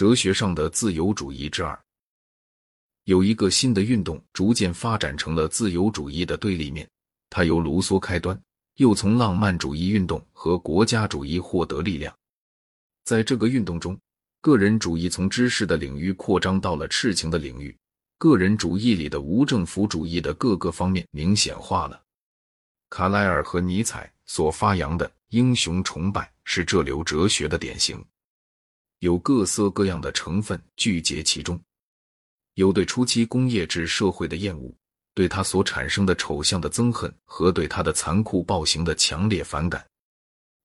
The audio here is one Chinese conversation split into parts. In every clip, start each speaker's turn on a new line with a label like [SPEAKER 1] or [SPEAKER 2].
[SPEAKER 1] 哲学上的自由主义之二。有一个新的运动逐渐发展成了自由主义的对立面，它由卢梭开端，又从浪漫主义运动和国家主义获得力量。在这个运动中，个人主义从知识的领域扩张到了赤情的领域，个人主义里的无政府主义的各个方面明显化了。卡莱尔和尼采所发扬的英雄崇拜是这流哲学的典型，有各色各样的成分聚结其中。有对初期工业制社会的厌恶，对它所产生的丑相的憎恨和对它的残酷暴行的强烈反感；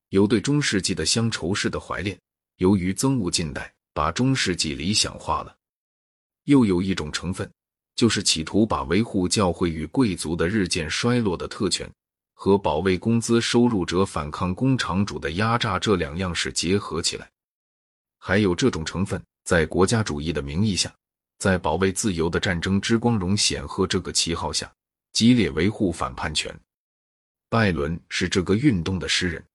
[SPEAKER 1] 有对中世纪的乡愁式的怀恋，由于憎恶近代，把中世纪理想化了；又有一种成分，就是企图把维护教会与贵族的日渐衰落的特权和保卫工资收入者反抗工厂主的压榨这两样事结合起来；还有这种成分，在国家主义的名义下。在保卫自由的战争之光荣显赫这个旗号下，激烈维护反叛权。拜伦是这个运动的诗人，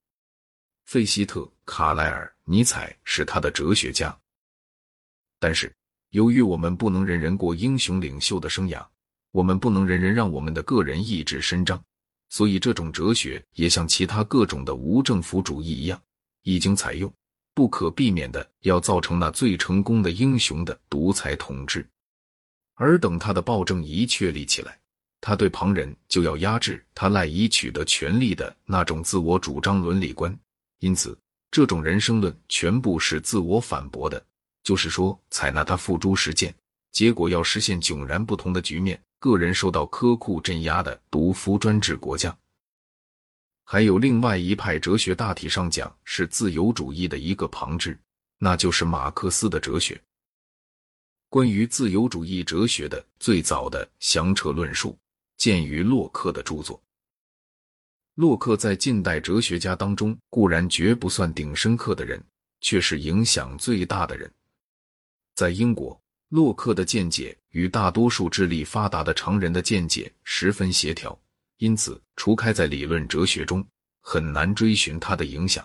[SPEAKER 1] 费希特、卡莱尔、尼采是他的哲学家。但是，由于我们不能人人过英雄领袖的生涯，我们不能人人让我们的个人意志伸张，所以这种哲学也像其他各种的无政府主义一样，已经采用。不可避免的要造成那最成功的英雄的独裁统治，而等他的暴政一确立起来，他对旁人就要压制他赖以取得权力的那种自我主张伦理观。因此，这种人生论全部是自我反驳的，就是说，采纳他付诸实践，结果要实现迥然不同的局面：个人受到苛酷镇压的独夫专制国家。还有另外一派哲学，大体上讲是自由主义的一个旁支，那就是马克思的哲学。关于自由主义哲学的最早的详彻论述，见于洛克的著作。洛克在近代哲学家当中固然绝不算顶深刻的人，却是影响最大的人。在英国，洛克的见解与大多数智力发达的常人的见解十分协调。因此，除开在理论哲学中，很难追寻他的影响。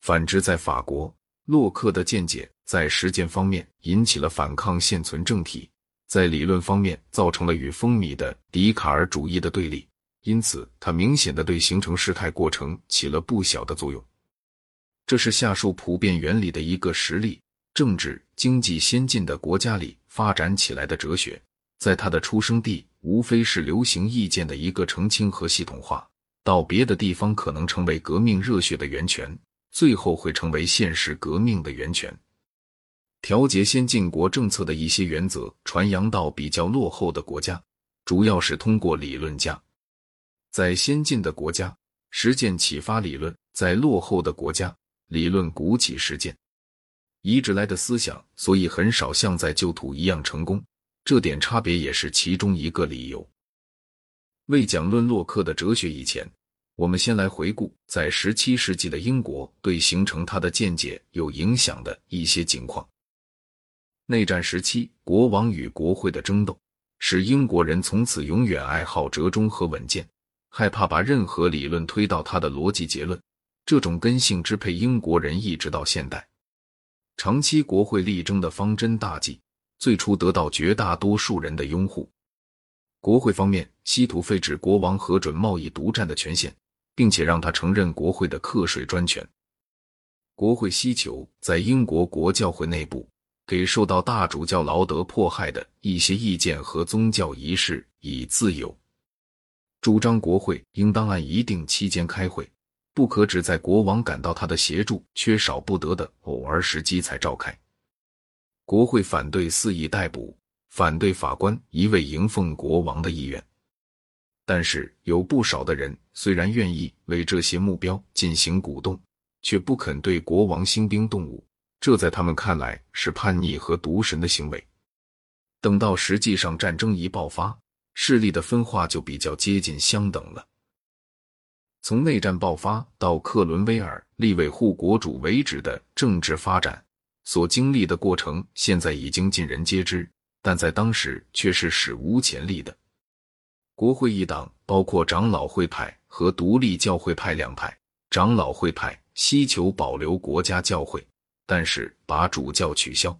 [SPEAKER 1] 反之，在法国，洛克的见解在实践方面引起了反抗现存政体，在理论方面造成了与风靡的笛卡尔主义的对立。因此，他明显的对形成事态过程起了不小的作用。这是下述普遍原理的一个实例：政治经济先进的国家里发展起来的哲学。在他的出生地，无非是流行意见的一个澄清和系统化；到别的地方，可能成为革命热血的源泉，最后会成为现实革命的源泉。调节先进国政策的一些原则，传扬到比较落后的国家，主要是通过理论家。在先进的国家，实践启发理论；在落后的国家，理论鼓起实践。移植来的思想，所以很少像在旧土一样成功。这点差别也是其中一个理由。未讲论洛克的哲学以前，我们先来回顾在十七世纪的英国对形成他的见解有影响的一些情况。内战时期，国王与国会的争斗，使英国人从此永远爱好折中和稳健，害怕把任何理论推到他的逻辑结论。这种根性支配英国人一直到现代。长期国会力争的方针大计。最初得到绝大多数人的拥护。国会方面稀图废止国王核准贸易独占的权限，并且让他承认国会的课税专权。国会希求在英国国教会内部给受到大主教劳德迫害的一些意见和宗教仪式以自由，主张国会应当按一定期间开会，不可只在国王感到他的协助缺少不得的偶尔时机才召开。国会反对肆意逮捕，反对法官一味迎奉国王的意愿，但是有不少的人虽然愿意为这些目标进行鼓动，却不肯对国王兴兵动武，这在他们看来是叛逆和渎神的行为。等到实际上战争一爆发，势力的分化就比较接近相等了。从内战爆发到克伦威尔立为护国主为止的政治发展。所经历的过程，现在已经尽人皆知，但在当时却是史无前例的。国会一党包括长老会派和独立教会派两派。长老会派希求保留国家教会，但是把主教取消。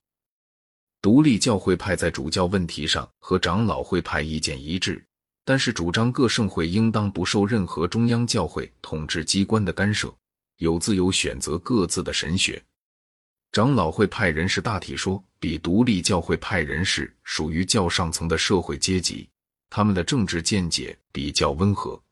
[SPEAKER 1] 独立教会派在主教问题上和长老会派意见一致，但是主张各圣会应当不受任何中央教会统治机关的干涉，有自由选择各自的神学。长老会派人士大体说，比独立教会派人士属于较上层的社会阶级，他们的政治见解比较温和。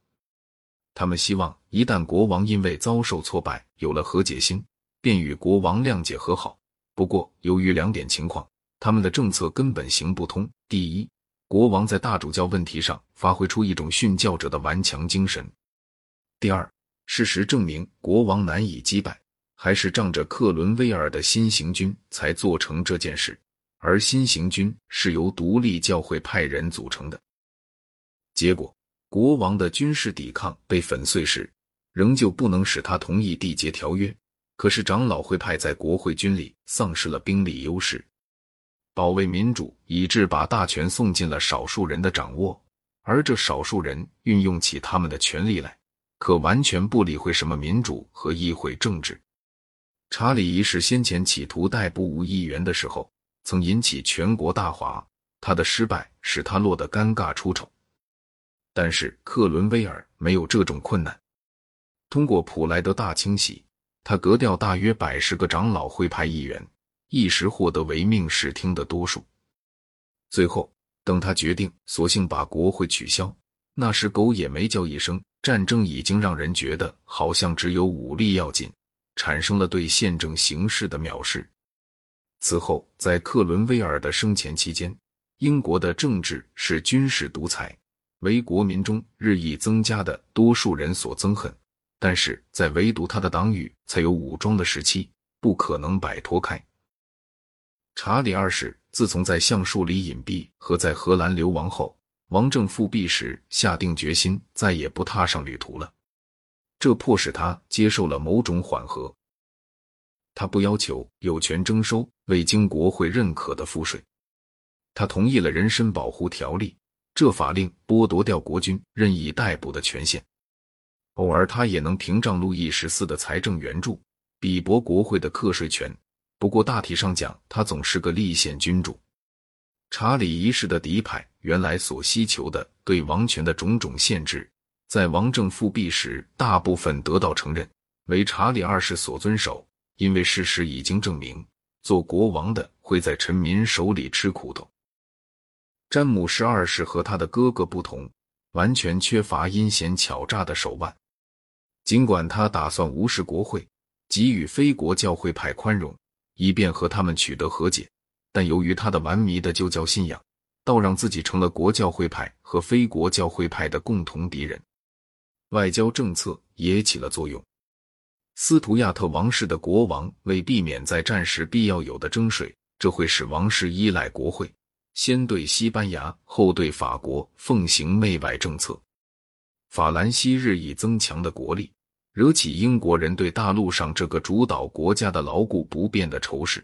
[SPEAKER 1] 他们希望一旦国王因为遭受挫败有了和解心，便与国王谅解和好。不过，由于两点情况。他们的政策根本行不通。第一，国王在大主教问题上发挥出一种殉教者的顽强精神；第二，事实证明国王难以击败，还是仗着克伦威尔的新行军才做成这件事。而新行军是由独立教会派人组成的。结果，国王的军事抵抗被粉碎时，仍旧不能使他同意缔结条约。可是长老会派在国会军里丧失了兵力优势。保卫民主，以致把大权送进了少数人的掌握，而这少数人运用起他们的权力来，可完全不理会什么民主和议会政治。查理一世先前企图逮捕五议员的时候，曾引起全国大哗，他的失败使他落得尴尬出丑。但是克伦威尔没有这种困难，通过普莱德大清洗，他革掉大约百十个长老会派议员。一时获得唯命是听的多数。最后，等他决定索性把国会取消，那时狗也没叫一声，战争已经让人觉得好像只有武力要紧，产生了对宪政形势的藐视。此后，在克伦威尔的生前期间，英国的政治是军事独裁，为国民中日益增加的多数人所憎恨。但是在唯独他的党羽才有武装的时期，不可能摆脱开。查理二世自从在橡树里隐蔽和在荷兰流亡后，王政复辟时下定决心再也不踏上旅途了。这迫使他接受了某种缓和。他不要求有权征收未经国会认可的赋税。他同意了人身保护条例，这法令剥夺掉国君任意逮捕的权限。偶尔，他也能屏障路易十四的财政援助，比驳国会的课税权。不过大体上讲，他总是个立宪君主。查理一世的嫡派原来所希求的对王权的种种限制，在王政复辟时大部分得到承认，为查理二世所遵守。因为事实已经证明，做国王的会在臣民手里吃苦头。詹姆士二世和他的哥哥不同，完全缺乏阴险巧诈的手腕。尽管他打算无视国会，给予非国教会派宽容。以便和他们取得和解，但由于他的顽迷的旧教信仰，倒让自己成了国教会派和非国教会派的共同敌人。外交政策也起了作用。斯图亚特王室的国王为避免在战时必要有的征税，这会使王室依赖国会，先对西班牙，后对法国奉行媚外政策。法兰西日益增强的国力。惹起英国人对大陆上这个主导国家的牢固不变的仇视，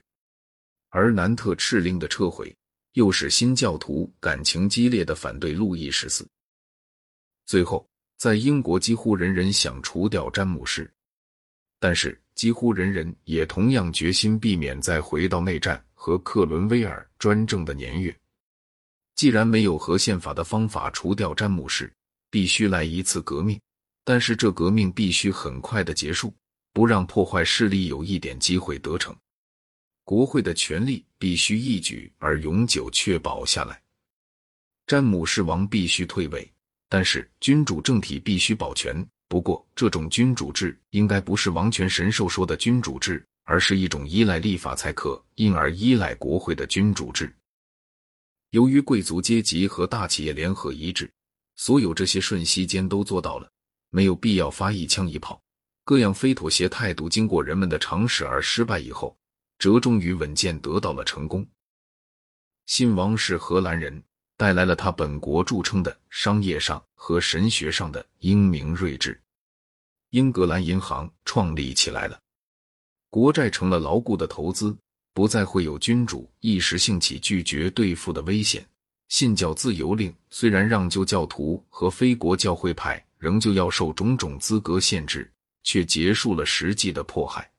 [SPEAKER 1] 而南特敕令的撤回又使新教徒感情激烈的反对路易十四。最后，在英国几乎人人想除掉詹姆士，但是几乎人人也同样决心避免再回到内战和克伦威尔专政的年月。既然没有和宪法的方法除掉詹姆士，必须来一次革命。但是这革命必须很快的结束，不让破坏势力有一点机会得逞。国会的权力必须一举而永久确保下来。詹姆士王必须退位，但是君主政体必须保全。不过，这种君主制应该不是王权神授说的君主制，而是一种依赖立法才可，因而依赖国会的君主制。由于贵族阶级和大企业联合一致，所有这些瞬息间都做到了。没有必要发一枪一炮，各样非妥协态度经过人们的尝试而失败以后，折中于稳健得到了成功。新王是荷兰人，带来了他本国著称的商业上和神学上的英明睿智。英格兰银行创立起来了，国债成了牢固的投资，不再会有君主一时兴起拒绝兑付的危险。信教自由令虽然让旧教徒和非国教会派。仍旧要受种种资格限制，却结束了实际的迫害。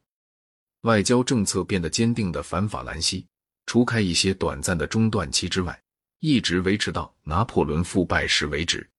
[SPEAKER 1] 外交政策变得坚定的反法兰西，除开一些短暂的中断期之外，一直维持到拿破仑复败时为止。